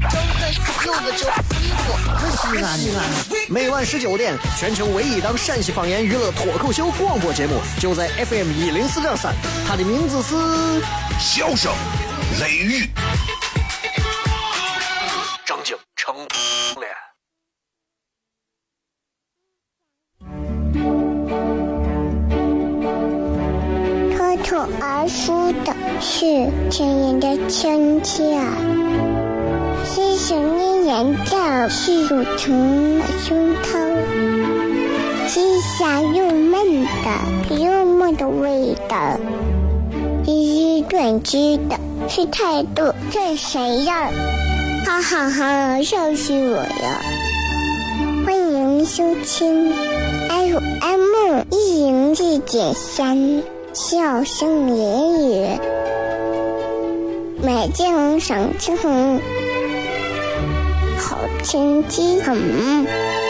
周周柚子，周西瓜，西安西安。每晚十九点，全球唯一档陕西方言娱乐脱口秀广播节目，就在 FM 一零四点三。它的名字是《笑声雷雨》。张景成脸。脱口而出的是亲人的亲切，是想念人的是乳疼的胸膛，是香又闷的幽默的味道，是短知的是态度这谁呀？哈哈哈，笑死我了！欢迎收听 FM 一零四点三。笑声言语，美景赏秋红，好天气嗯。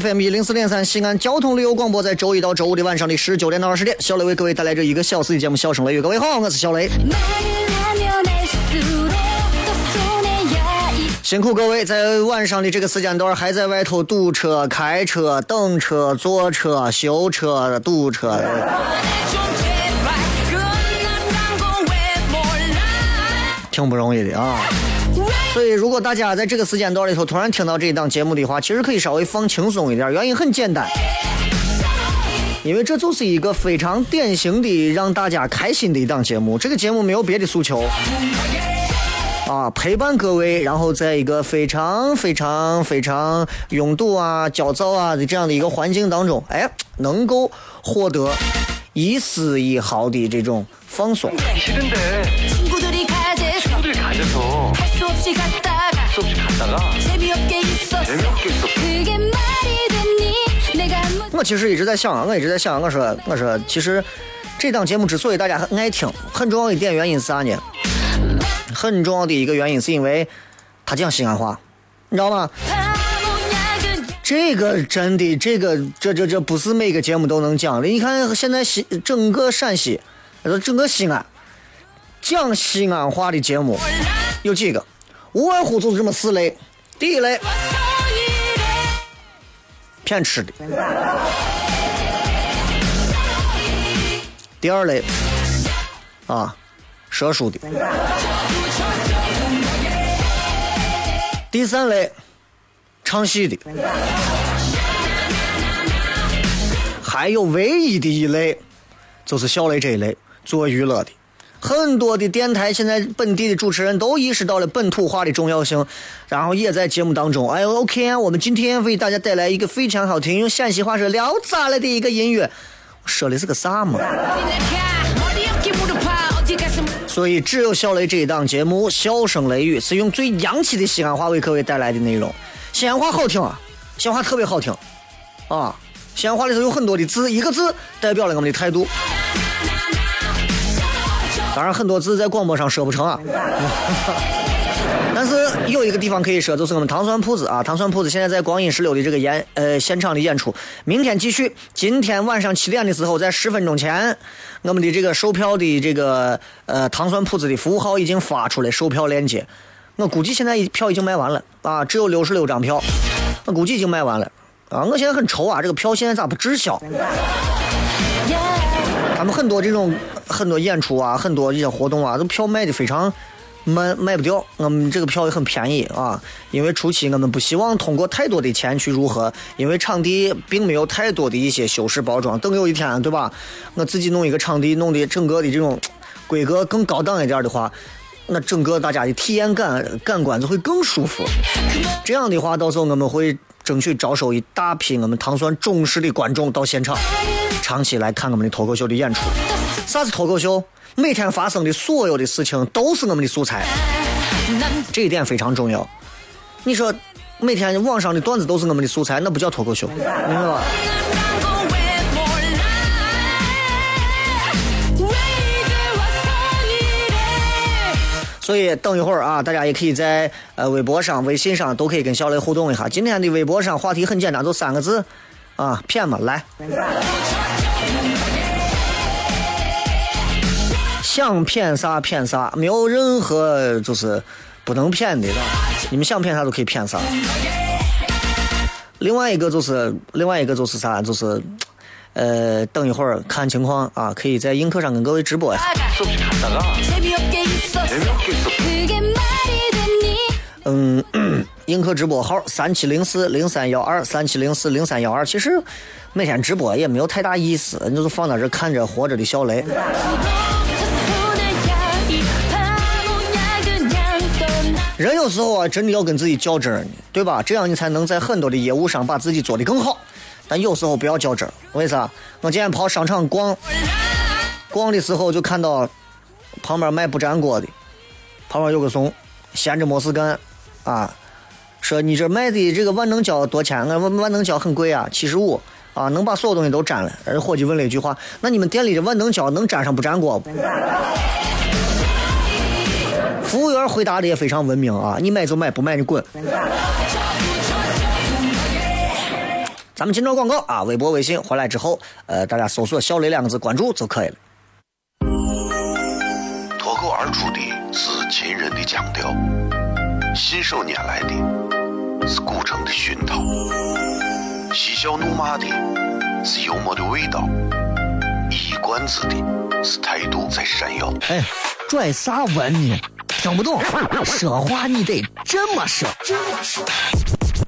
FM 一零四点三西安交通旅游广播，在周一到周五的晚上的十九点到二十点，小雷为各位带来这一个小时的节目《笑声雷雨》。各位好，我是小雷。辛苦各位在晚上的这个时间段还在外头堵车、开车、等车、坐车、修车、堵车。挺不容易的啊，所以如果大家在这个时间段里头突然听到这一档节目的话，其实可以稍微放轻松一点。原因很简单，因为这就是一个非常典型的让大家开心的一档节目。这个节目没有别的诉求，啊，陪伴各位，然后在一个非常非常非常拥堵啊、焦躁啊的这样的一个环境当中，哎，能够获得一丝一毫的这种放松。我其实一直在想啊，我一直在想，我说，我说，其实这档节目之所以大家很爱听，很重要一点原因是啥呢？很重要的一个原因是因为他讲西安话，你知道吗？这个真的，这个这这这不是每个节目都能讲的。你看现在西整个陕西，整个西安讲西安话的节目有几个？无外乎就是这么四类：第一类骗吃的；第二类啊说书的；第三类唱戏的；还有唯一的一类，就是小雷这一类做娱乐的。很多的电台现在本地的主持人都意识到了本土化的重要性，然后也在节目当中，哎，OK，我们今天为大家带来一个非常好听，用陕西话说聊咋了的一个音乐，说的是个啥嘛？所以只有小雷这一档节目《笑声雷雨》是用最洋气的西安话为各位带来的内容。西安话好听啊，西安话特别好听啊，西安话里头有很多的字，一个字代表了我们的态度。当然，很多字在广播上说不成啊。但是有一个地方可以说，就是我们糖酸铺子啊，糖酸铺子现在在光阴十六的这个演呃现场的演出，明天继续。今天晚上七点的时候，在十分钟前，我们的这个售票的这个呃糖酸铺子的服务号已经发出来售票链接。我估计现在票已经卖完了啊，只有六十六张票，我估计已经卖完了啊。我现在很愁啊，这个票现在咋不滞销？他们很多这种。很多演出啊，很多一些活动啊，都票卖的非常慢，卖不掉。我们这个票也很便宜啊，因为初期我们不希望通过太多的钱去如何，因为场地并没有太多的一些修饰包装。等有一天，对吧？我自己弄一个场地，弄的整个的这种规格更高档一点的话。那整个大家的体验感感官就会更舒服。这样的话，到时候我们会争取招收一大批我们糖酸忠实的观众到现场，长期来看我们的脱口秀的演出。啥是脱口秀？每天发生的所有的事情都是我们的素材，这一点非常重要。你说每天网上的段子都是我们的素材，那不叫脱口秀，明白吧？所以等一会儿啊，大家也可以在呃微博上、微信上都可以跟小雷互动一下。今天的微博上话题很简单，就三个字啊，骗嘛，来。想骗啥骗啥，没有任何就是不能骗的。你们想骗啥都可以骗啥。另外一个就是另外一个就是啥，就是呃，等一会儿看情况啊，可以在映客上跟各位直播呀。嗯，映客直播号三七零四零三幺二三七零四零三幺二。其实每天直播也没有太大意思，你就是放在这看着活着的小雷。人有时候啊，真的要跟自己较真儿呢，对吧？这样你才能在很多的业务上把自己做得更好。但有时候不要较真儿，为啥？我今天跑商场逛，逛的时候就看到旁边卖不粘锅的。旁边有个怂，闲着没事干，啊，说你这卖的这个万能胶多钱？万万能胶很贵啊，七十五啊，能把所有东西都粘了。而伙计问了一句话：那你们店里的万能胶能粘上不粘锅不？服务员回答的也非常文明啊，你买就买，不买你滚。咱们今朝广告啊，微博、微信回来之后，呃，大家搜索“小雷”两个字关注就可以了。脱口而出的。是秦人的腔调，信手拈来的，是古城的熏陶，嬉笑怒骂的，是幽默的味道，一冠子的是态度在闪耀。哎，拽啥文呢？听不懂，说话你得这么说。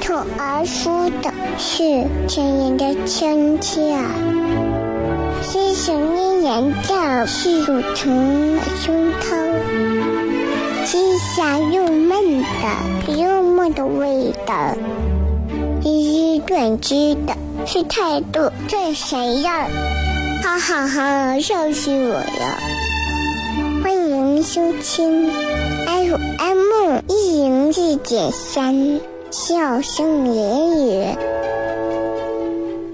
脱而出的是甜人的亲切，是想念人的是乳虫胸膛，是香又闷的又闷的味道，是短知的，是态度最闪耀，哈哈哈，笑死我了！欢迎收听 FM 一零四点三。笑声言语，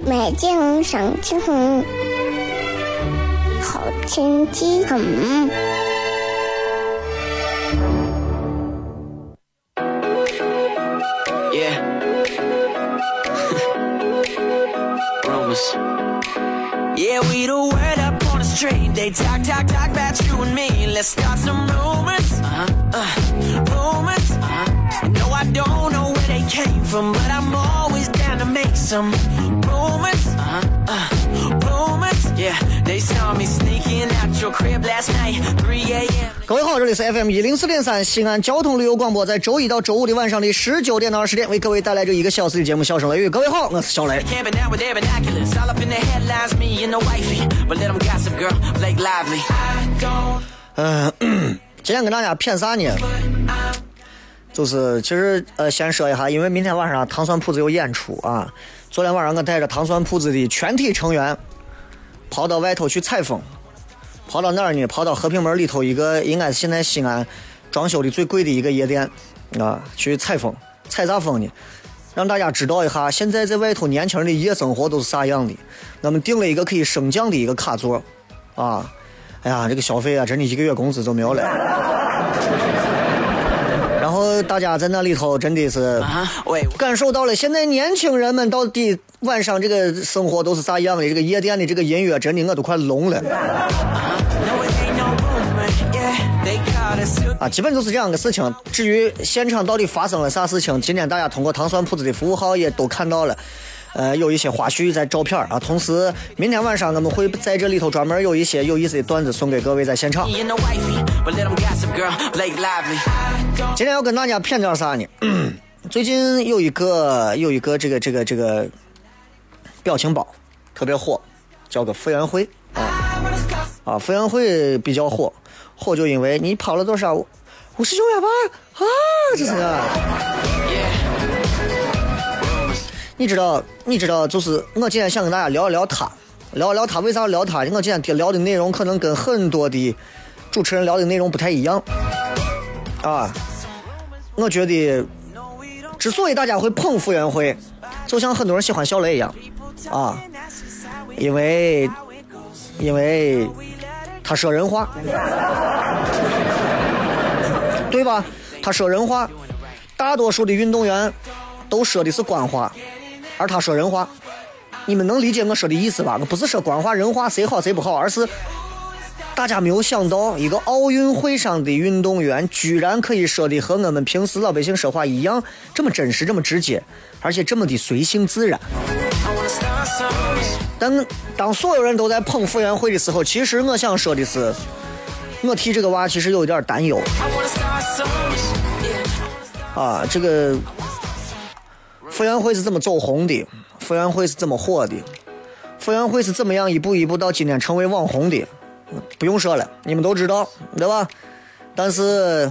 美景赏晴好天气很。Yeah. Rumors. Yeah, we the word up on the street. They talk, talk, talk about you and me. Let's start some rumors. 里是 FM 一零四点三西安交通旅游广播，在周一到周五的晚上的十九点到二十点，为各位带来这一个小时的节目《笑声雷雨》。各位好，我是小雷。嗯，今天跟大家骗啥呢？就是，其实呃，先说一下，因为明天晚上糖蒜铺子有演出啊。昨天晚上我带着糖蒜铺子的全体成员，跑到外头去采风，跑到哪儿呢？跑到和平门里头一个，应该是现在西安装修的最贵的一个夜店啊，去采风。采啥风呢？让大家知道一下，现在在外头年轻人的夜生活都是啥样的。我们订了一个可以升降的一个卡座，啊，哎呀，这个消费啊，真的一个月工资都没有了。然后大家在那里头真的是感受到了，现在年轻人们到底晚上这个生活都是啥样的？这个夜店的这个音乐，真的我都快聋了。啊，基本就是这样个事情。至于现场到底发生了啥事情，今天大家通过糖蒜铺子的服务号也都看到了。呃，有一些花絮在照片啊。同时，明天晚上我们会在这里头专门有一些有意思的段子送给各位在现场。今天要跟大家谝点啥呢？最近有一个有一个这个这个这个表情包特别火，叫个傅园慧啊啊，傅园慧比较火，火就因为你跑了多少五十九秒八啊，这是。你知道，你知道，就是我今天想跟大家聊一聊他，聊一聊他为啥聊他？我今天聊的内容可能跟很多的主持人聊的内容不太一样啊。我觉得，之所以大家会捧傅园慧，就像很多人喜欢小雷一样啊，因为，因为他说人话，对吧？他说人话，大多数的运动员都说的是官话。而他说人话，你们能理解我说的意思吧？我不是说官话人话谁好谁不好，而是大家没有想到，一个奥运会上的运动员居然可以说的和我们平时老百姓说话一样，这么真实，这么直接，而且这么的随性自然。但当所有人都在捧傅园慧的时候，其实我想说的是，我替这个娃其实有一点担忧。啊，这个。傅园慧是怎么走红的？傅园慧是怎么火的？傅园慧是怎么样一步一步到今天成为网红的？不用说了，你们都知道，对吧？但是，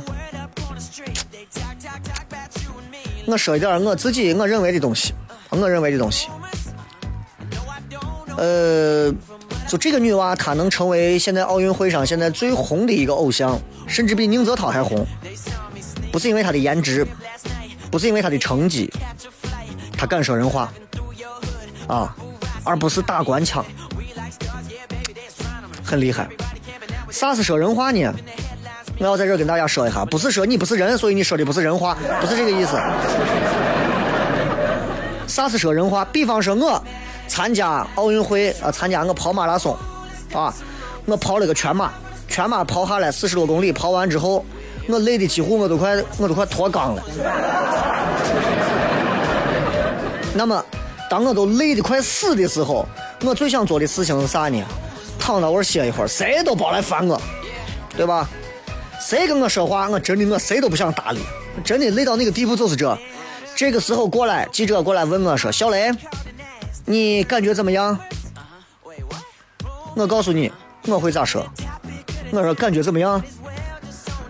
我说一点我自己我认为的东西，我认为的东西。呃，就这个女娃，她能成为现在奥运会上现在最红的一个偶像，甚至比宁泽涛还红，不是因为她的颜值，不是因为她的成绩。她敢说人话啊，而不是打官腔，很厉害。啥是说人话呢？我要在这跟大家说一下，不是说你不是人，所以你说的不是人话，不是这个意思。啥是说人话？比方说我参加奥运会啊，参加我跑马拉松啊，我跑了个全马，全马跑下来四十多公里，跑完之后我累的几乎我都快我都快脱肛了。那么，当我都累得快死的时候，我最想做的事情是啥呢？躺到我歇一会儿，谁都别来烦我，对吧？谁跟我说话，我真的我谁都不想搭理。真的累到那个地步就是这。这个时候过来，记者过来问我说：“小雷，你感觉怎么样？”我告诉你，我会咋说？我说感觉怎么样？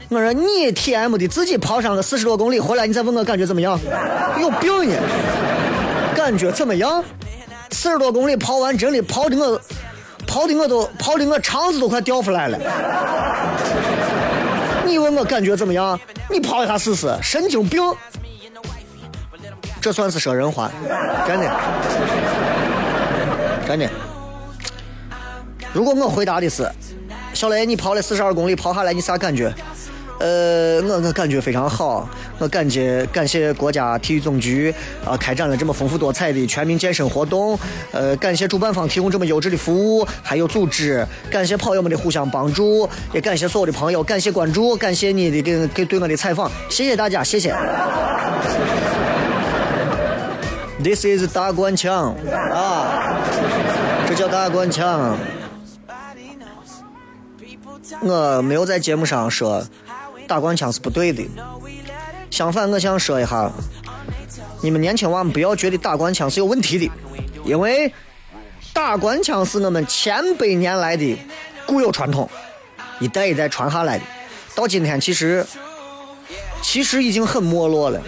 我说你 T M 的自己跑上个四十多公里回来，你再问我感觉怎么样？有病呢！感觉怎么样？四十多公里跑完，真的跑的我，跑的我都跑的我肠子都快掉出来了。你问我感觉怎么样？你跑一下试试，神经病！这算是说人话，真的，真的。如果我回答的是，小雷，你跑了四十二公里，跑下来你啥感觉？呃，我我感觉非常好，我感觉感谢国家体育总局啊，开展了这么丰富多彩的全民健身活动，呃，感谢主办方提供这么优质的服务，还有组织，感谢跑友们的互相帮助，也感谢所有的朋友，感谢关注，感谢你的给给对我的采访，谢谢大家，谢谢。This is 大官腔。啊，这叫大官腔，我没有在节目上说。打官腔是不对的，相反，我想说一下，你们年轻娃们不要觉得打官腔是有问题的，因为打官腔是我们千百年来的固有传统，一代一代传下来的，到今天其实其实已经很没落了。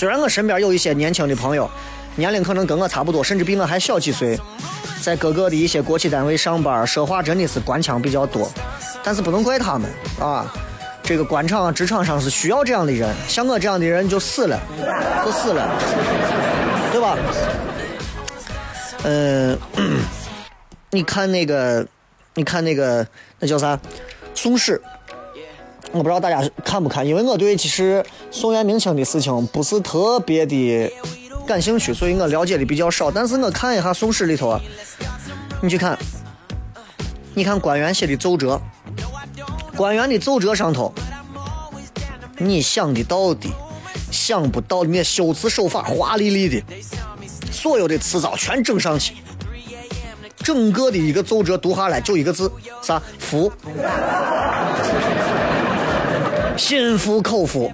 虽然我身边有一些年轻的朋友，年龄可能跟我差不多，甚至比我还小几岁，在各个的一些国企单位上班，说话真的是官腔比较多，但是不能怪他们啊。这个官场、职场上是需要这样的人，像我这样的人就死了，就死了，对吧？嗯，你看那个你看那个那叫啥，宋氏。我不知道大家看不看，因为我对其实宋元明清的事情不是特别的感兴趣，所以我了解的比较少。但是我看一下宋史里头啊，你去看，你看官员写的奏折，官员的奏折上头，你想的到的，想不到的，那修辞手法华丽丽的，所有的词藻全整上去，整个的一个奏折读下来就一个字，啥？服。心服口服，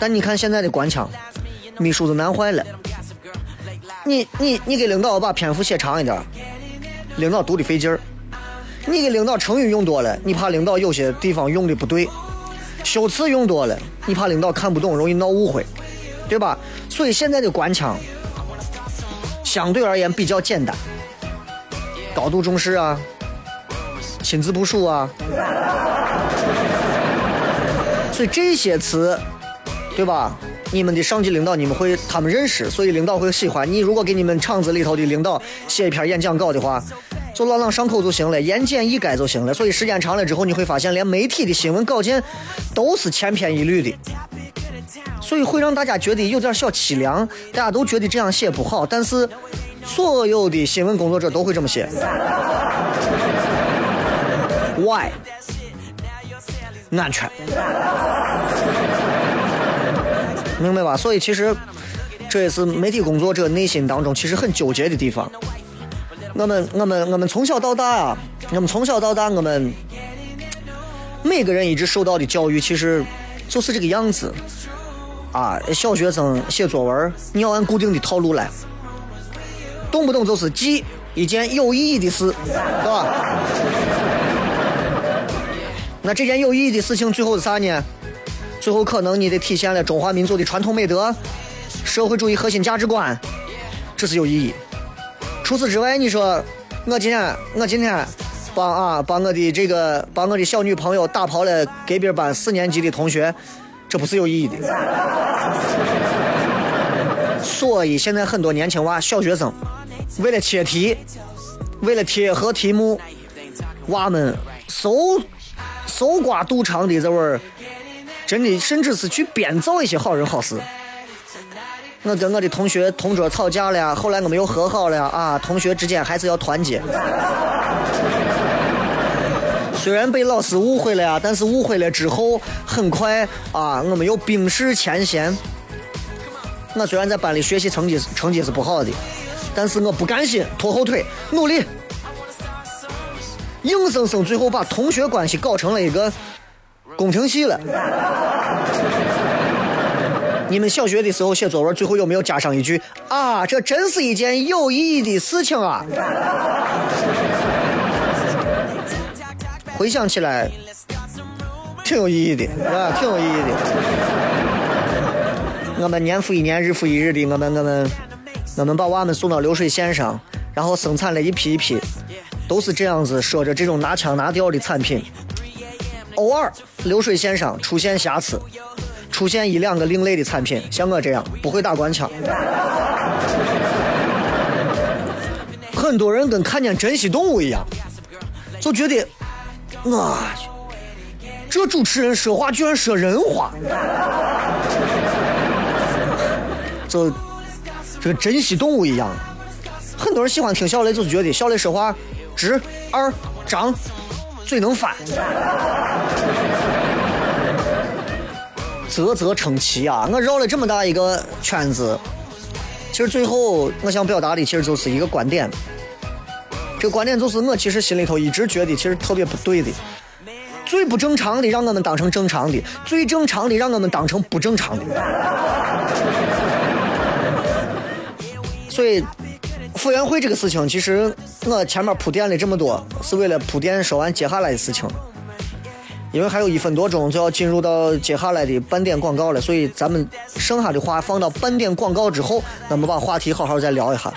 但你看现在的官腔，秘书都难坏了。你你你给领导把篇幅写长一点，领导读的费劲儿。你给领导成语用多了，你怕领导有些地方用的不对；修辞用多了，你怕领导看不懂，容易闹误会，对吧？所以现在的官腔相对而言比较简单，高度重视啊，亲自部署啊。所以这些词，对吧？你们的上级领导你们会他们认识，所以领导会喜欢你。如果给你们厂子里头的领导写一篇演讲稿的话，就朗朗上口就行了，言简意赅就行了。所以时间长了之后，你会发现连媒体的新闻稿件都是千篇一律的，所以会让大家觉得有点小凄凉。大家都觉得这样写不好，但是所有的新闻工作者都会这么写。Why？安全，明白吧？所以其实这也是媒体工作者内心当中其实很纠结的地方。我们我们我们从小到大啊，我们从小到大，我们每个人一直受到的教育其实就是这个样子啊。小学生写作文，你要按固定的套路来，动不动就是记一件有意义的事，对吧？那这件有意义的事情最后是啥呢？最后可能你得体现了中华民族的传统美德、社会主义核心价值观，这是有意义。除此之外，你说我今天我今天帮啊帮我的这个帮我的小女朋友打跑了隔壁班四年级的同学，这不是有意义的。所以现在很多年轻娃、小学生为了切题，为了贴合题目，娃们搜。搜刮肚肠的这味儿，真的甚至是去编造一些好人好事。我跟我的同学同桌吵架了，后来我们又和好了。啊，同学之间还是要团结。虽然被老师误会了呀，但是误会了之后，很快啊，我们又冰释前嫌。我虽然在班里学习成绩成绩是不好的，但是我不甘心，拖后腿，努力。硬生生最后把同学关系搞成了一个宫廷戏了。你们小学的时候写作文，最后有没有加上一句啊？这真是一件有意义的事情啊！回想起来，挺有意义的，啊，挺有意义的。我们年复一年，日复一日的，我们我们我们把娃们送到流水线上，然后生产了一批一批。都是这样子说着这种拿腔拿调的产品，偶尔流水线上出现瑕疵，出现一两个另类的产品，像我这样不会打官腔，很多人跟看见珍稀动物一样，就觉得我这主持人说话居然说人话，就这个珍稀动物一样。很多人喜欢听小雷，就是觉得小雷说话。直二张，最能翻，啧啧称奇啊！我绕了这么大一个圈子，其实最后我想表达的其实就是一个观点。这个观点就是我其实心里头一直觉得其实特别不对的，最不正常的让我们当成正常的，最正常的让我们当成不正常的。所以。傅园慧这个事情，其实我前面铺垫了这么多，是为了铺垫说完接下来的事情。因为还有一分多钟就要进入到接下来的半点广告了，所以咱们剩下的话放到半点广告之后，咱们把话题好好再聊一下。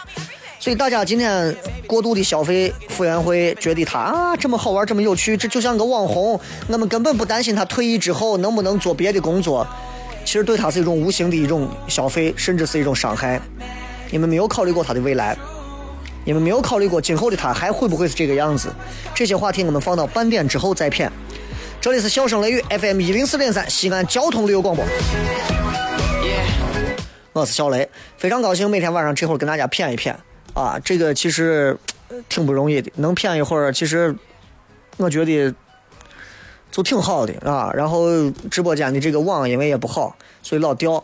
所以大家今天过度的消费傅园慧，觉得他啊这么好玩，这么有趣，这就像个网红，我们根本不担心他退役之后能不能做别的工作。其实对他是一种无形的一种消费，甚至是一种伤害。你们没有考虑过他的未来。你们没有考虑过今后的他还会不会是这个样子？这些话题我们放到半点之后再骗。这里是笑声雷雨 FM 一零四点三西安交通旅游广播，我是小雷，非常高兴每天晚上这会儿跟大家骗一骗啊，这个其实挺不容易的，能骗一会儿，其实我觉得就 挺好的啊。然后直播间的这个网因为也不好，所以老掉。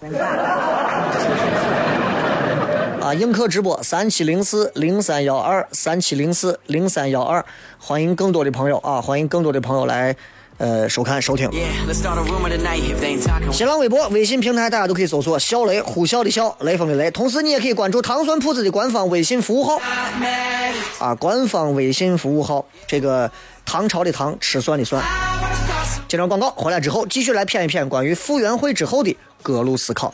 啊，映客直播三七零四零三幺二三七零四零三幺二，欢迎更多的朋友啊，欢迎更多的朋友来呃收看收听。新浪微博、微信平台大家都可以搜索“小雷”，呼啸的啸，雷锋的雷。同时你也可以关注糖酸铺子的官方微信服务号啊，官方微信服务号，这个唐朝的唐，吃蒜的蒜。接着广告回来之后，继续来骗一骗关于傅园慧之后的各路思考。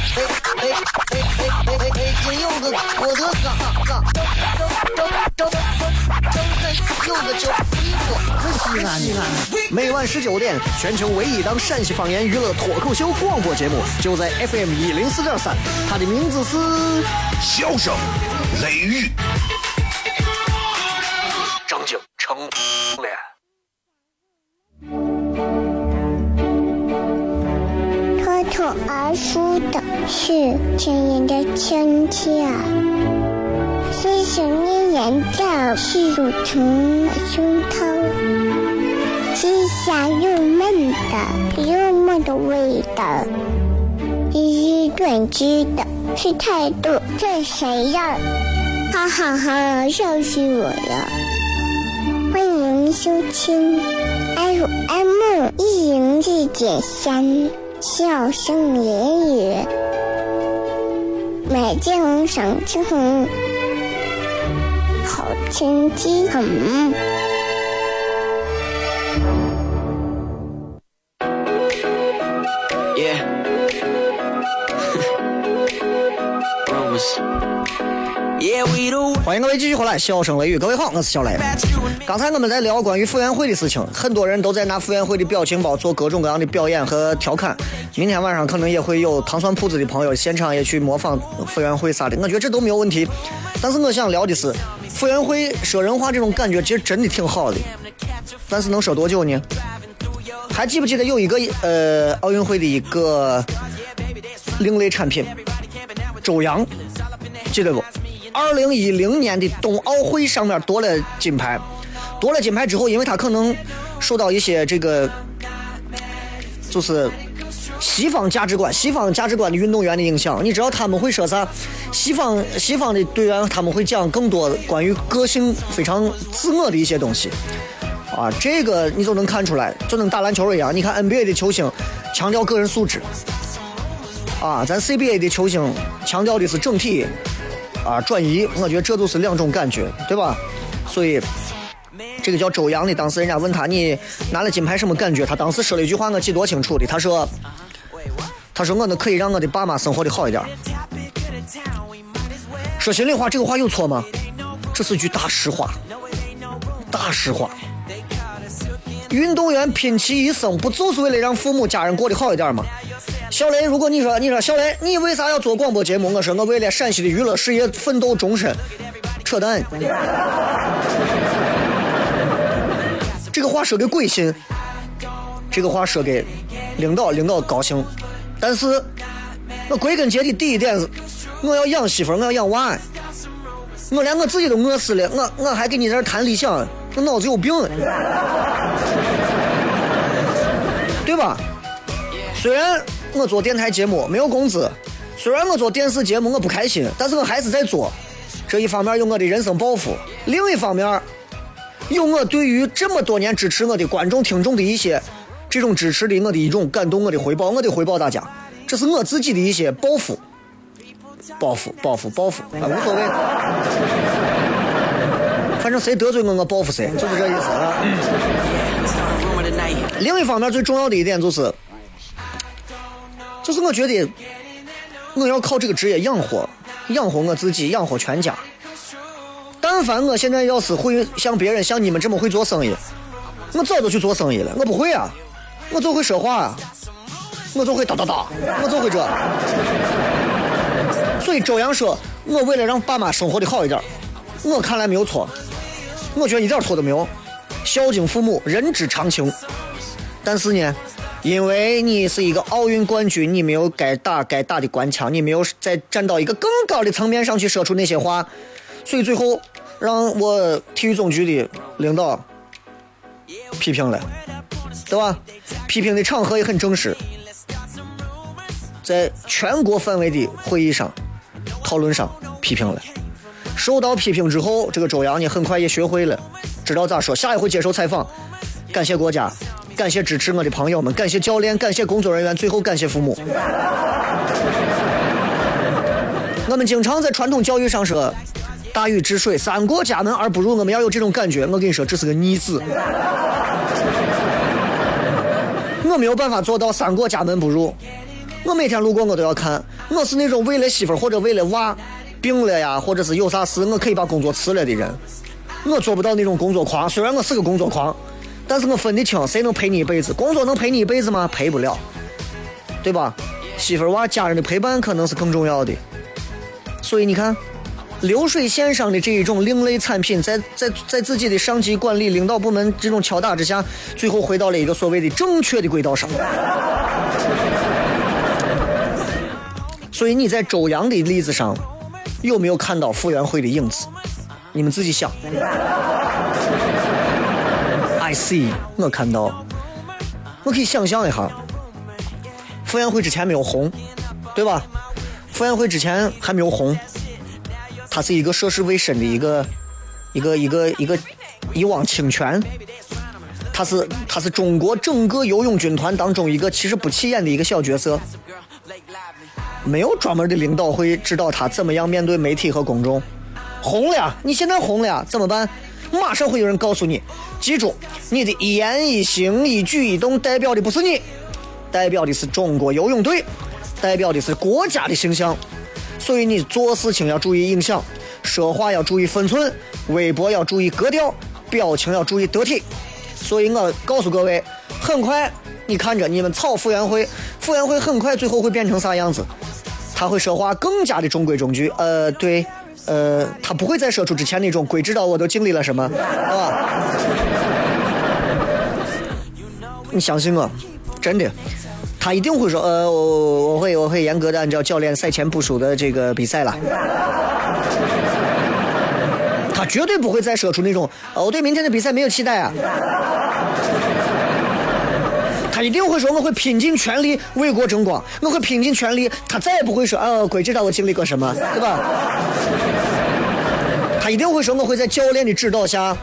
哎哎哎哎哎哎！金柚子，我的嘎嘎，张张张张张柚子酒，西安的。每晚十九点，全球唯一档陕西方言娱乐脱口秀广播节目，就在 FM 一零四点三，它的名字是《笑声雷雨》，张景成脸。脱而出的是亲人的亲切，细声的眼罩是乳虫的胸膛，是香又闷的幽默的味道，一语断句的是态度这谁呀？哈哈哈，笑死我了！欢迎收听 FM 一零四点三。笑声言语，美景赏晴好天气很。欢迎各位继续回来，笑声雷雨，各位好，我是小雷。刚才我们在聊关于傅园慧的事情，很多人都在拿傅园慧的表情包做各种各样的表演和调侃。明天晚上可能也会有糖蒜铺子的朋友现场也去模仿傅园慧啥的，我觉得这都没有问题。但是我想聊的是，傅园慧说人话这种感觉其实真的挺好的，但是能说多久呢？还记不记得有一个呃奥运会的一个另类产品，周洋，记得不？二零一零年的冬奥会上面夺了金牌，夺了金牌之后，因为他可能受到一些这个，就是西方价值观、西方价值观的运动员的影响。你知道他们会说啥？西方西方的队员他们会讲更多关于个性非常自我的一些东西。啊，这个你就能看出来，就能打篮球一样。你看 NBA 的球星强调个人素质，啊，咱 CBA 的球星强调的是整体。啊，转移，我觉得这都是两种感觉，对吧？所以，这个叫周洋的，当时人家问他，你拿了金牌什么感觉？他当时说了一句话，我记多清楚的。他说：“他说我那可以让我的爸妈生活的好一点。”说心里话，这个话有错吗？这是句大实话，大实话。运动员拼其一生，不就是为了让父母家人过得好一点吗？小雷，如果你说你说小雷，你为啥要做广播节目？我说我为了陕西的娱乐事业奋斗终身，扯淡。这个话说给鬼信，这个话说给领导，领导高兴。但是，我归根结底第一点是，我要养媳妇，我要养娃，我连我自己都饿死了，我我还给你在这谈理想，我脑子有病，对吧？虽然。我做电台节目没有工资，虽然我做电视节目我不开心，但是我还是在做。这一方面有我的人生抱负，另一方面有我对于这么多年支持我的观众听众的一些这种支持的我的一种感动，我的回报，我得回报大家，这是我自己的一些抱负，抱负，抱负，抱负啊，无所谓，反正谁得罪我，我报复谁，就是这意思啊。另一方面，最重要的一点就是，就是我觉得我要靠这个职业养活，养活我自己，养活全家。但凡我现在要是会像别人像你们这么会做生意，我早就去做生意了。我不会啊，我就会说话啊，我就会哒哒哒，我就会这。所以周洋说，我为了让爸妈生活的好一点，我看来没有错，我觉得一点错都没有。孝敬父母，人之常情。但是呢，因为你是一个奥运冠军，你没有该打该打的官腔，你没有再站到一个更高的层面上去说出那些话，所以最后让我体育总局的领导批评了，对吧？批评的场合也很正式，在全国范围的会议上、讨论上批评了。受到批评之后，这个周洋呢，很快也学会了，知道咋说。下一回接受采访，感谢国家。感谢支持我的朋友们，感谢教练，感谢工作人员，最后感谢父母。我们经常在传统教育上说“大禹治水，三过家门而不入”，我们要有这种感觉。我跟你说，这是个逆子。我没有办法做到三过家门不入。我每天路过我都要看。我是那种为了媳妇或者为了娃病了呀，或者是有啥事，我可以把工作辞了的人。我做不到那种工作狂，虽然我是个工作狂。但是我分得清，谁能陪你一辈子？工作能陪你一辈子吗？陪不了，对吧？媳妇娃、家人的陪伴可能是更重要的。所以你看，流水线上的这一种另类产品，在在在自己的上级管理、领导部门这种敲打之下，最后回到了一个所谓的正确的轨道上。所以你在周洋的例子上，有没有看到傅园慧的影子？你们自己想。I see，我看到，我可以想象一下，傅园慧之前没有红，对吧？傅园慧之前还没有红，她是一个涉世未深的一个一个一个一个一汪清泉，她是她是中国整个游泳军团当中一个其实不起眼的一个小角色，没有专门的领导会指导她怎么样面对媒体和公众。红了，你现在红了，怎么办？马上会有人告诉你，记住，你的一言一行、一举一动代表的不是你，代表的是中国游泳队，代表的是国家的形象。所以你做事情要注意影响，说话要注意分寸，微博要注意格调，表情要注意得体。所以我告诉各位，很快你看着你们草傅园慧，傅园慧很快最后会变成啥样子？他会说话更加的中规中矩。呃，对。呃，他不会再说出之前那种“鬼知道我都经历了什么”，啊！你相信我，真的，他一定会说：“呃，我我会我会严格的按照教练赛前部署的这个比赛了。”他绝对不会再说出那种“我对明天的比赛没有期待啊”。他一定会说：“我会拼尽全力为国争光，我会拼尽全力。”他再也不会说：“啊，鬼知道我经历过什么，对吧？”他一定会说：“我会在教练的指导下，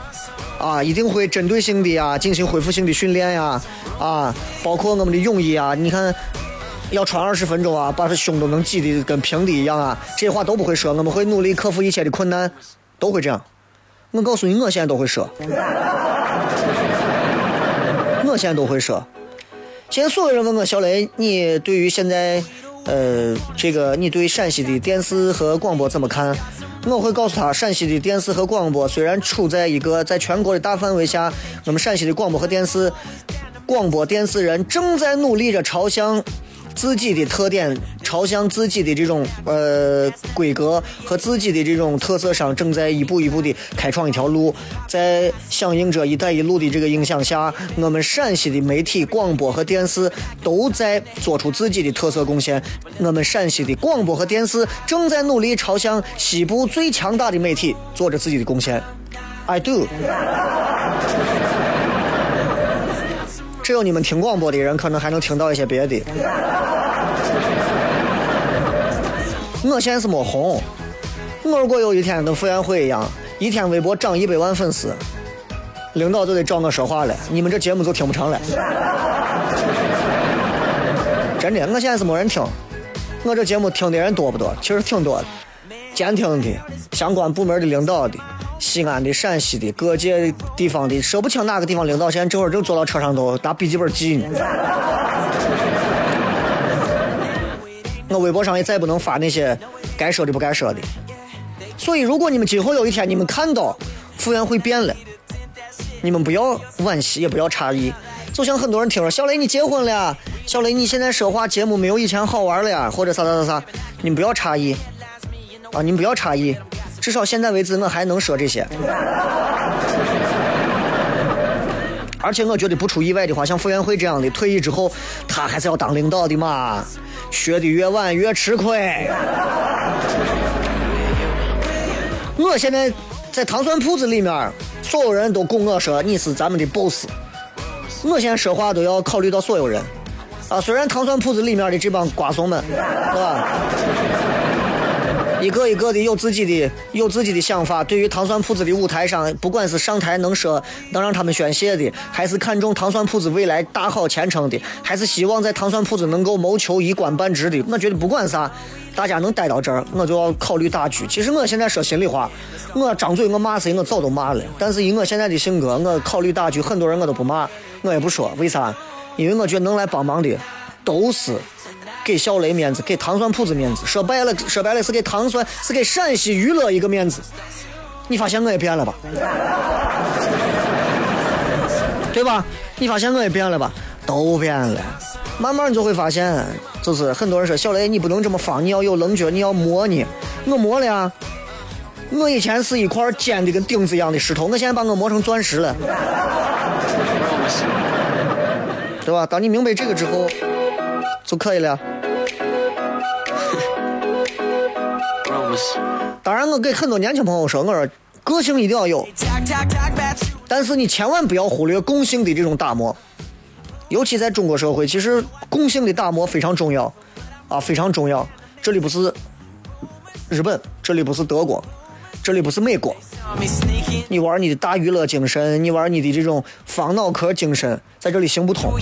啊，一定会针对性的呀进行恢复性的训练呀，啊，包括我们的泳衣啊，你看要穿二十分钟啊，把这胸都能挤得跟平的一样啊，这些话都不会说。我们会努力克服一切的困难，都会这样。我告诉你，我现在都会说，我现在都会说。”现在所有人问我小雷，你对于现在，呃，这个你对陕西的电视和广播怎么看？我会告诉他，陕西的电视和广播虽然处在一个在全国的大范围下，那么陕西的广播和电视，广播电视人正在努力着朝向。自己的特点，朝向自己的这种呃规格和自己的这种特色上，正在一步一步的开创一条路。在响应着“一带一路”的这个影响下，我们陕西的媒体、广播和电视都在做出自己的特色贡献。我们陕西的广播和电视正在努力朝向西部最强大的媒体做着自己的贡献。I do。只有你们听广播的人，可能还能听到一些别的。我现在是没红，我如果有一天跟傅园慧一样，一天微博涨一百万粉丝，领导就得找我说话了，你们这节目就听不成了。真的，我现在是没人听，我这节目听的人多不多？其实挺多的，监听的、相关部门的领导的、西安的、陕西的各界地方的，说不清哪个地方领导现在这会儿正坐到车上头拿笔记本记呢。我微博上也再不能发那些该说的不该说的。所以，如果你们今后有一天你们看到傅园慧变了，你们不要惋惜，也不要诧异。就像很多人听说小雷你结婚了，小雷你现在说话节目没有以前好玩了呀，或者啥啥啥啥，你们不要诧异啊，你们不要诧异。至少现在为止，我还能说这些。而且我觉得不出意外的话，像傅园慧这样的退役之后，他还是要当领导的嘛。学的越晚越吃亏。我现在在糖蒜铺子里面，所有人都供我说你是咱们的 boss。我现在说话都要考虑到所有人啊。虽然糖蒜铺子里面的这帮瓜怂们，是吧？一个一个的有自己的有自己的想法，对于糖蒜铺子的舞台上，不管是上台能说能让他们宣泄的，还是看重糖蒜铺子未来大好前程的，还是希望在糖蒜铺子能够谋求一官半职的，我觉得不管啥，大家能待到这儿，我就要考虑大局。其实我现在说心里话，我张嘴我骂谁，我早都骂了。但是以我现在的性格，我考虑大局，很多人我都不骂，我也不说，为啥？因为我觉得能来帮忙的都是。给小雷面子，给糖蒜铺子面子，说白了，说白了是给糖蒜，是给陕西娱乐一个面子。你发现我也变了吧？对吧？你发现我也变了吧？都变了。慢慢你就会发现，就是很多人说小雷你不能这么放，你要有棱角，你要磨你。我磨了呀。我以前是一块尖的跟钉子一样的石头，我现在把我磨成钻石了。对吧？当你明白这个之后，就可以了。当然，我给很多年轻朋友说，我说个性一定要有，但是你千万不要忽略共性的这种打磨。尤其在中国社会，其实共性的打磨非常重要，啊，非常重要。这里不是日本，这里不是德国，这里不是美国。你玩你的大娱乐精神，你玩你的这种方脑壳精神，在这里行不通。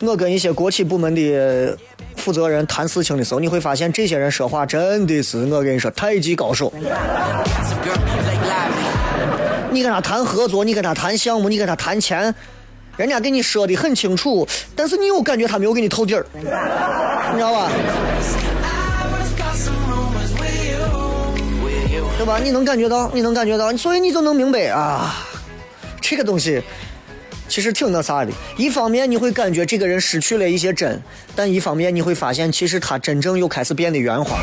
我跟一些国企部门的。负责人谈事情的时候，你会发现这些人说话真的是我跟你说太极高手。你跟他谈合作，你跟他谈项目，你跟他谈钱，人家给你说的很清楚，但是你又感觉他没有给你透底儿，你知道吧？对吧？你能感觉到，你能感觉到，所以你就能明白啊，这个东西。其实挺那啥的，一方面你会感觉这个人失去了一些真，但一方面你会发现，其实他真正又开始变得圆滑。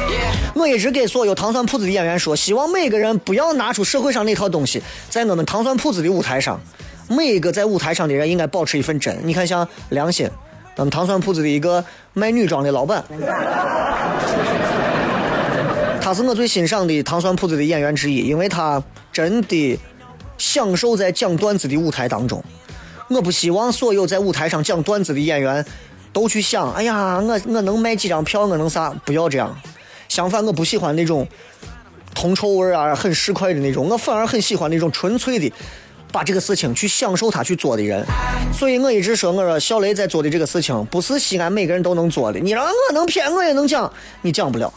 我一直给所有糖蒜铺子的演员说，希望每个人不要拿出社会上那套东西，在我们糖蒜铺子的舞台上，每一个在舞台上的人应该保持一份真。你看，像良心，咱们糖蒜铺子的一个卖女装的老板，他是我最欣赏的糖蒜铺子的演员之一，因为他真的享受在讲段子的舞台当中。我不希望所有在舞台上讲段子的演员都去想，哎呀，我我能卖几张票，我能啥？不要这样。相反，我不喜欢那种铜臭味啊，很市侩的那种。我反而很喜欢那种纯粹的，把这个事情去享受他去做的人。所以我一直说，我说小雷在做的这个事情，不是西安每个人都能做的。你让我能骗，我也能讲，你讲不了。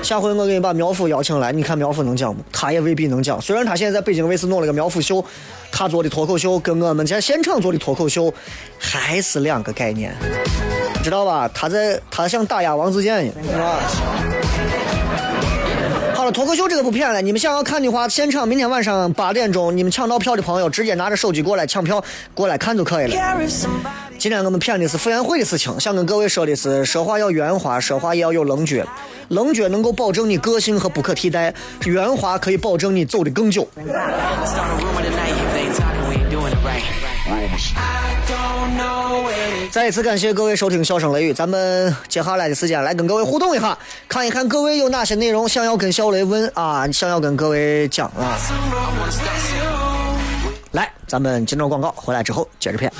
下回我给你把苗阜邀请来，你看苗阜能讲不？他也未必能讲。虽然他现在在北京卫视弄了个苗阜秀，他做的脱口秀跟我们在现场做的脱口秀还是两个概念，知道吧？他在他想打压王自健呢，是吧？脱口秀这个不骗了。你们想要看的话，现场明天晚上八点钟，你们抢到票的朋友直接拿着手机过来抢票，过来看就可以了。今天我们骗的是傅园慧的事情，想跟各位说的是，说话要圆滑，说话也要有棱角。棱角能够保证你个性和不可替代，圆滑可以保证你走得更久。再一次感谢各位收听《笑声雷雨》，咱们接下来的时间来跟各位互动一下，看一看各位有哪些内容想要跟小雷问啊，想要跟各位讲啊。来，咱们进入广告，回来之后接着骗。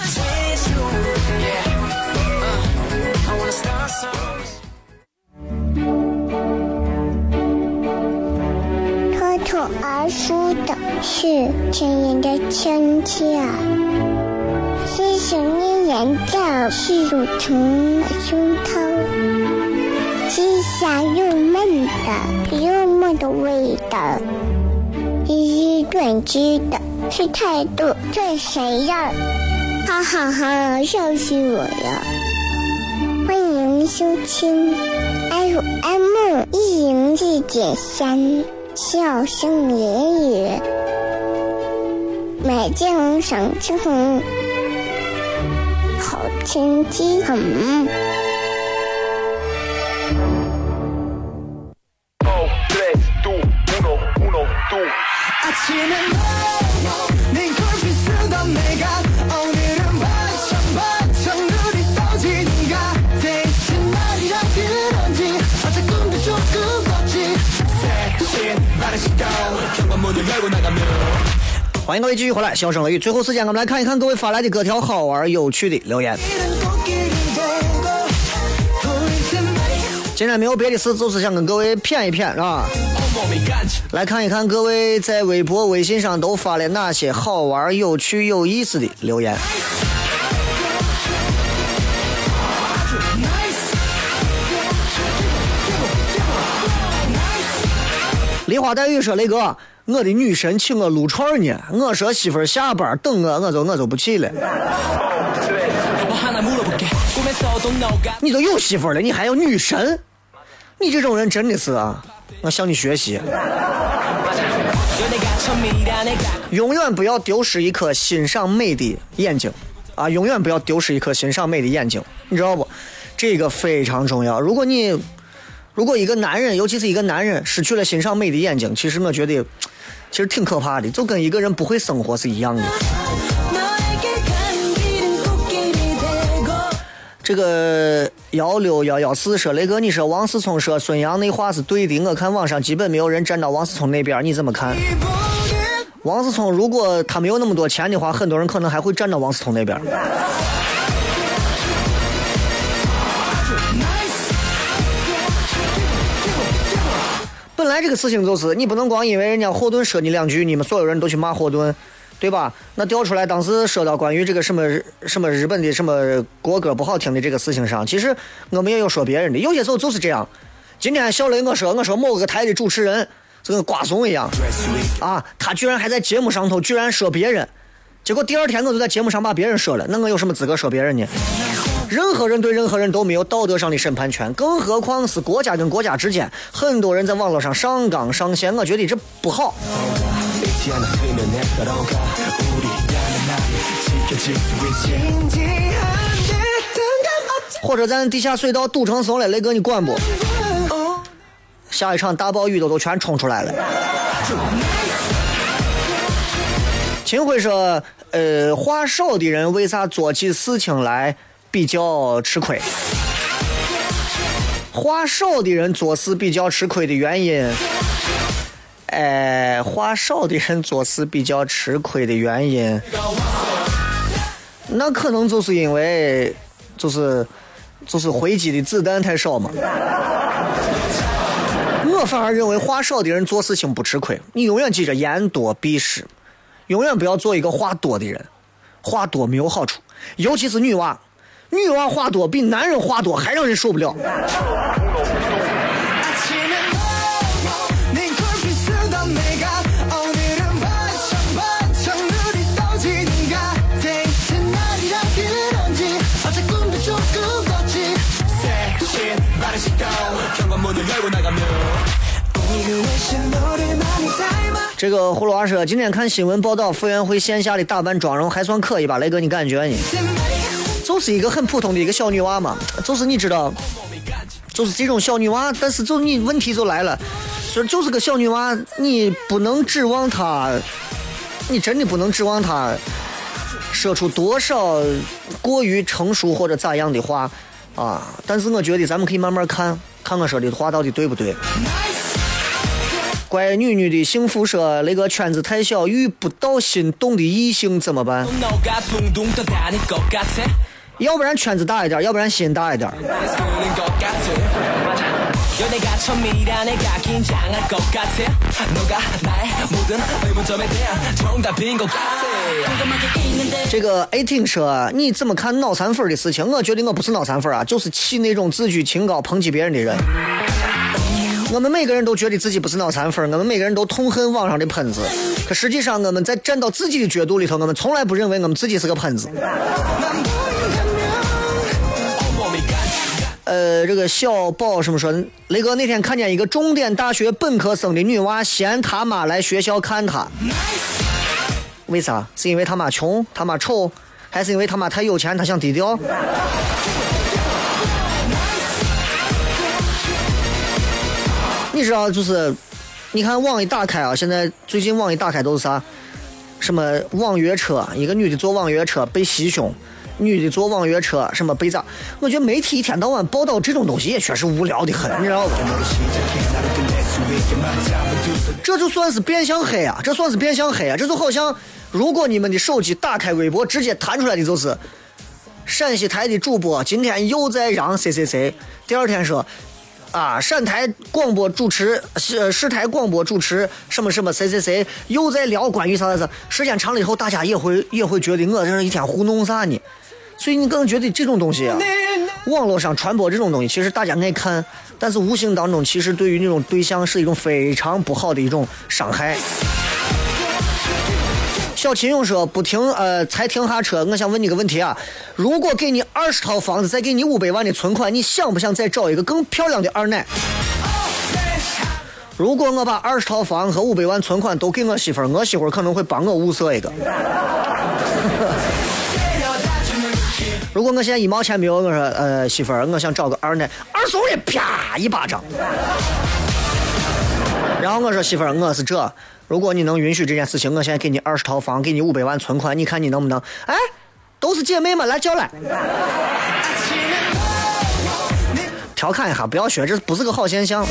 而出的是亲人的亲切，是想念人的是乳虫的胸膛，鸡香又嫩的，又嫩的味道，一断鸡的是态度，这谁呀？哈哈哈，笑死我了！欢迎收听 FM 一零四点三，笑声言语，美景赏秋红，好天气欢迎各位继续回来，笑声雷雨。最后时间，我们来看一看各位发来的各条好玩有趣的留言。今天没有别的事，就是想跟各位谝一谝，是吧？来看一看各位在微博、微信上都发了哪些好玩、有趣、有意思的留言。梨花带雨说：“雷哥，我的女神请我撸串呢，我说媳妇儿下班等我，我就我就不去了。你都有媳妇了，你还要女神？你这种人真的是啊，我向你学习。永远不要丢失一颗欣赏美的眼睛啊！永远不要丢失一颗欣赏美的眼睛，你知道不？这个非常重要。如果你……如果一个男人，尤其是一个男人失去了欣赏美的眼睛，其实我觉得，其实挺可怕的，就跟一个人不会生活是一样的。这个幺六幺幺四说雷哥，你说王思聪说孙杨那话是对的，我看网上基本没有人站到王思聪那边，你怎么看？王思聪如果他没有那么多钱的话，很多人可能还会站到王思聪那边。这个事情就是，你不能光因为人家霍顿说你两句，你们所有人都去骂霍顿，对吧？那调出来当时说到关于这个什么什么日本的什么国歌不好听的这个事情上，其实我们也有说别人的，有些时候就是这样。今天小雷我说我说某个台的主持人，就跟瓜怂一样啊，他居然还在节目上头居然说别人，结果第二天我就在节目上把别人说了，那我有什么资格说别人呢？任何人对任何人都没有道德上的审判权，更何况是国家跟国家之间。很多人在网络上上纲上线，我觉得这不好。火车站地下隧道堵成怂了，雷哥你管不？下一场大暴雨都都全冲出来了。秦晖说：“呃，话少的人为啥做起事情来？”比较吃亏，话少的人做事比较吃亏的原因，哎，话少的人做事比较吃亏的原因，那可能就是因为，就是就是回击的子弹太少嘛。我反而认为话少的人做事情不吃亏。你永远记着言多必失，永远不要做一个话多的人，话多没有好处，尤其是女娃。女娃话多比男人话多还让人受不了。这个葫芦娃说，今天看新闻报道，傅园慧线下的打扮妆容还算可以吧？雷哥，你感觉呢？就是一个很普通的一个小女娃嘛，就是你知道，就是这种小女娃，但是就你问题就来了，所以就是个小女娃，你不能指望她，你真的不能指望她说出多少过于成熟或者咋样的话啊！但是我觉得咱们可以慢慢看，看我说的话到底对不对。乖女女的幸福说，那个圈子太小，遇不到心动的异性怎么办？要不然圈子大一点，要不然心大一点。这个 eighteen 说，你怎么看脑残粉的事情？我觉得我不是脑残粉啊，就是气那种自居清高、抨击别人的人。我们每个人都觉得自己不是脑残粉，我们每个人都痛恨网上的喷子。可实际上，我们在站到自己的角度里头，我们从来不认为我们自己是个喷子。呃，这个小宝什么说？雷哥那天看见一个重点大学本科生的女娃嫌他妈来学校看他，为啥？是因为他妈穷，他妈丑，还是因为他妈太有钱，他想低调？你知道，就是，你看网一打开啊，现在最近网一打开都是啥？什么网约车？一个女的坐网约车被袭胸。女的坐网约车什么被咋？我觉得媒体一天到晚报道这种东西也确实无聊的很，你知道不？这就算是变相黑啊！这算是变相黑啊！这就好像，如果你们的手机打开微博，直接弹出来的就是陕西台的主播今天又在让谁谁谁，第二天说啊陕台广播主持呃市台广播主持什么什么谁谁谁又在聊关于啥啥啥，时间长了以后，大家也会也会觉得我这一天糊弄啥呢？所以你更觉得这种东西啊，网络上传播这种东西，其实大家爱看，但是无形当中其实对于那种对象是一种非常不好的一种伤害。小秦勇说：“不停，呃，才停下车，我想问你个问题啊，如果给你二十套房子，再给你五百万的存款，你想不想再找一个更漂亮的二奶？如果我把二十套房和五百万存款都给我媳妇儿，我媳妇儿可能会帮我物色一个。”如果我现在一毛钱没有，我说呃媳妇儿，我想找个二奶，二送的啪一巴掌。然后我说媳妇儿，我是这，如果你能允许这件事情，我现在给你二十套房，给你五百万存款，你看你能不能？哎，都是姐妹嘛，来叫来。调侃一下，不要学，这不是个好现象。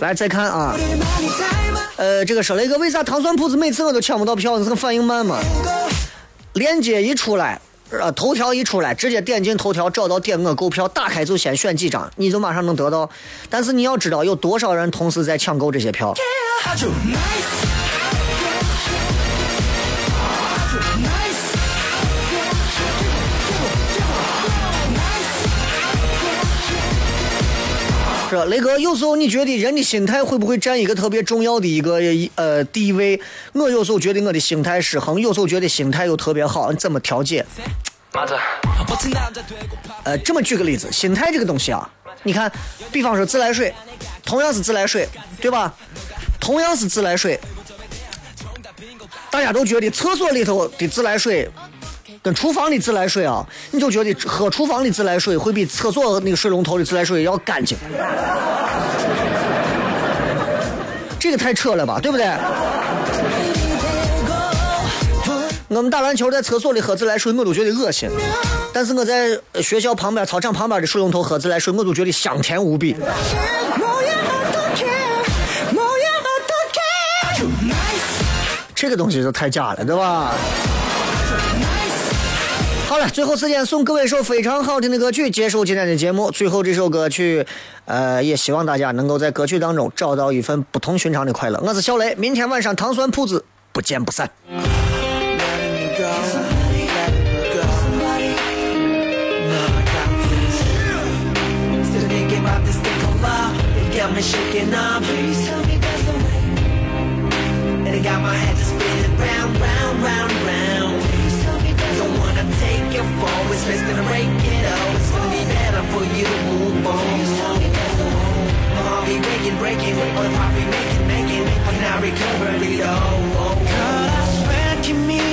来再看啊，呃，这个说了一个，为啥糖蒜铺子每次我都抢不到票？你是个反应慢吗？链接一出来，呃，头条一出来，直接点进头条找到点我购票，打开就先选几张，你就马上能得到。但是你要知道有多少人同时在抢购这些票。是雷哥，有时候你觉得人的心态会不会占一个特别重要的一个呃地位？我有时候觉得我的心态失衡，有时候觉得心态又特别好，你怎么调节？麻子，呃，这么举个例子，心态这个东西啊，你看，比方说自来水，同样是自来水，对吧？同样是自来水，大家都觉得厕所里头的自来水。跟厨房的自来水啊，你就觉得喝厨房的自来水会比厕所那个水龙头的自来水要干净，这个太扯了吧，对不对？我们打篮球在厕所里喝自来水，我都觉得恶心；但是我在学校旁边操场旁边的水龙头喝自来水，我都觉得香甜无比。这个东西就太假了，对吧？好了，最后时间送各位一首非常好听的歌曲，结束今天的节目。最后这首歌曲，呃，也希望大家能够在歌曲当中找到一份不同寻常的快乐。我是小雷，明天晚上糖酸铺子不见不散。three or. It's less than break it up. It's gonna be better for you to move on. Be making, breaking, breaking I'll be making, making, but not recovering it all. Girl, I swear, kimi.